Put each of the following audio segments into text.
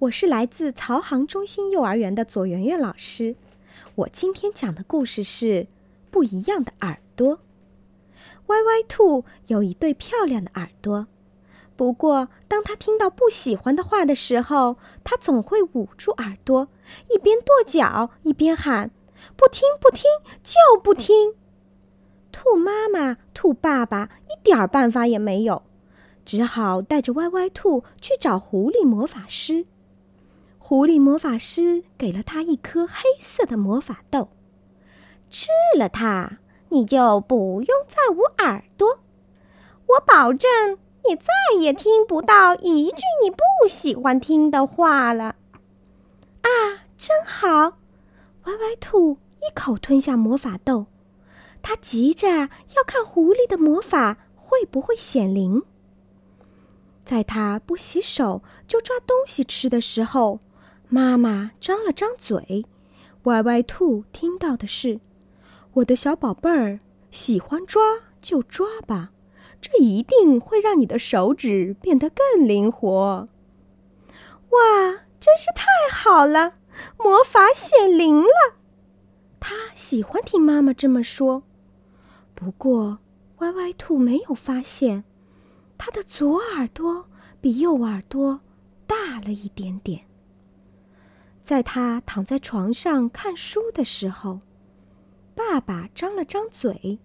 我是来自曹杭中心幼儿园的左圆圆老师。我今天讲的故事是《不一样的耳朵》。歪歪兔有一对漂亮的耳朵，不过当他听到不喜欢的话的时候，他总会捂住耳朵，一边跺脚一边喊：“不听，不听，就不听！”兔妈妈、兔爸爸一点办法也没有，只好带着歪歪兔去找狐狸魔法师。狐狸魔法师给了他一颗黑色的魔法豆，吃了它，你就不用再捂耳朵。我保证，你再也听不到一句你不喜欢听的话了。啊，真好！歪歪兔一口吞下魔法豆，他急着要看狐狸的魔法会不会显灵。在他不洗手就抓东西吃的时候。妈妈张了张嘴，歪歪兔听到的是：“我的小宝贝儿，喜欢抓就抓吧，这一定会让你的手指变得更灵活。”哇，真是太好了，魔法显灵了！他喜欢听妈妈这么说。不过，歪歪兔没有发现，他的左耳朵比右耳朵大了一点点。在他躺在床上看书的时候，爸爸张了张嘴，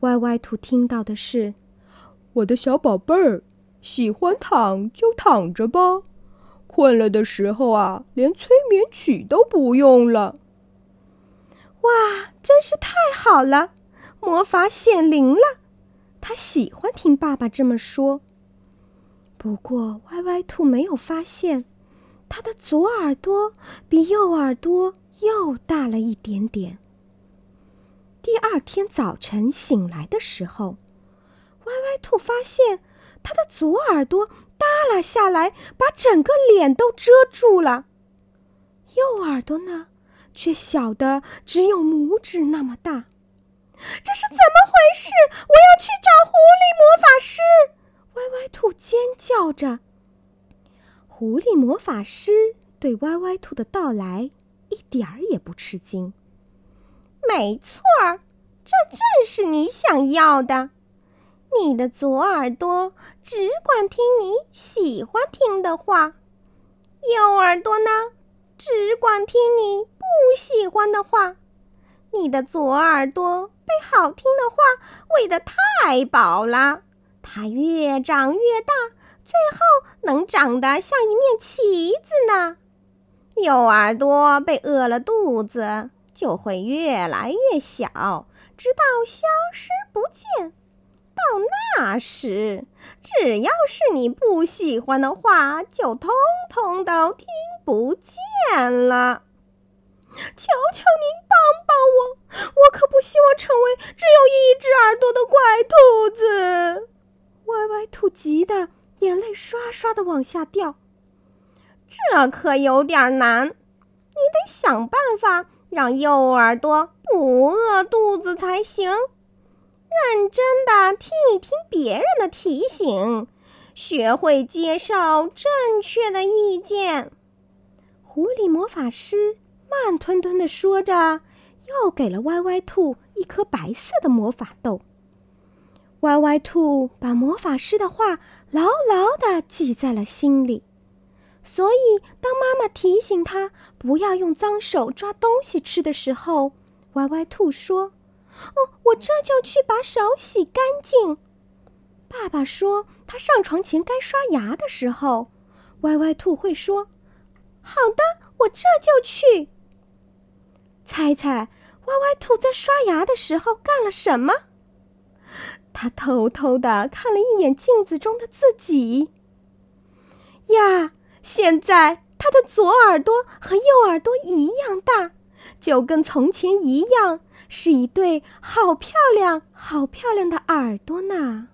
歪歪兔听到的是：“我的小宝贝儿，喜欢躺就躺着吧，困了的时候啊，连催眠曲都不用了。”哇，真是太好了，魔法显灵了！他喜欢听爸爸这么说。不过，歪歪兔没有发现。他的左耳朵比右耳朵又大了一点点。第二天早晨醒来的时候，歪歪兔发现他的左耳朵耷拉下来，把整个脸都遮住了。右耳朵呢，却小的只有拇指那么大。这是怎么回事？我要去找狐狸魔法师！歪歪兔尖叫着。狐狸魔法师对歪歪兔的到来一点儿也不吃惊。没错儿，这正是你想要的。你的左耳朵只管听你喜欢听的话，右耳朵呢，只管听你不喜欢的话。你的左耳朵被好听的话喂得太饱了，它越长越大。最后能长得像一面旗子呢。右耳朵被饿了肚子，就会越来越小，直到消失不见。到那时，只要是你不喜欢的话，就通通都听不见了。求求您帮帮我，我可不希望成为只有一只耳朵的怪兔子。歪歪兔急的。眼泪刷刷的往下掉，这可有点难。你得想办法让右耳朵不饿肚子才行。认真的听一听别人的提醒，学会接受正确的意见。狐狸魔法师慢吞吞的说着，又给了歪歪兔一颗白色的魔法豆。歪歪兔把魔法师的话牢牢地记在了心里，所以当妈妈提醒他不要用脏手抓东西吃的时候，歪歪兔说：“哦，我这就去把手洗干净。”爸爸说他上床前该刷牙的时候，歪歪兔会说：“好的，我这就去。”猜猜歪歪兔在刷牙的时候干了什么？他偷偷的看了一眼镜子中的自己。呀，现在他的左耳朵和右耳朵一样大，就跟从前一样，是一对好漂亮、好漂亮的耳朵呢。